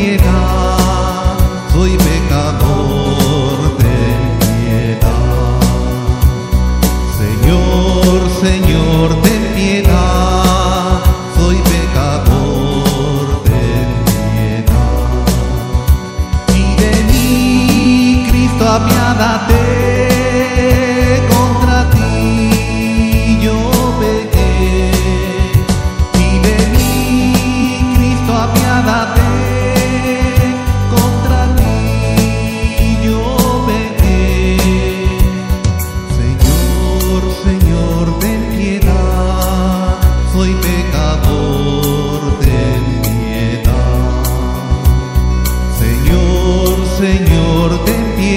piedad, soy pecador, ten piedad. Señor, Señor, ten piedad, soy pecador, ten piedad. Y de mí, Cristo, apiádate. soy pecador, ten piedad. Señor, Señor, ten piedad.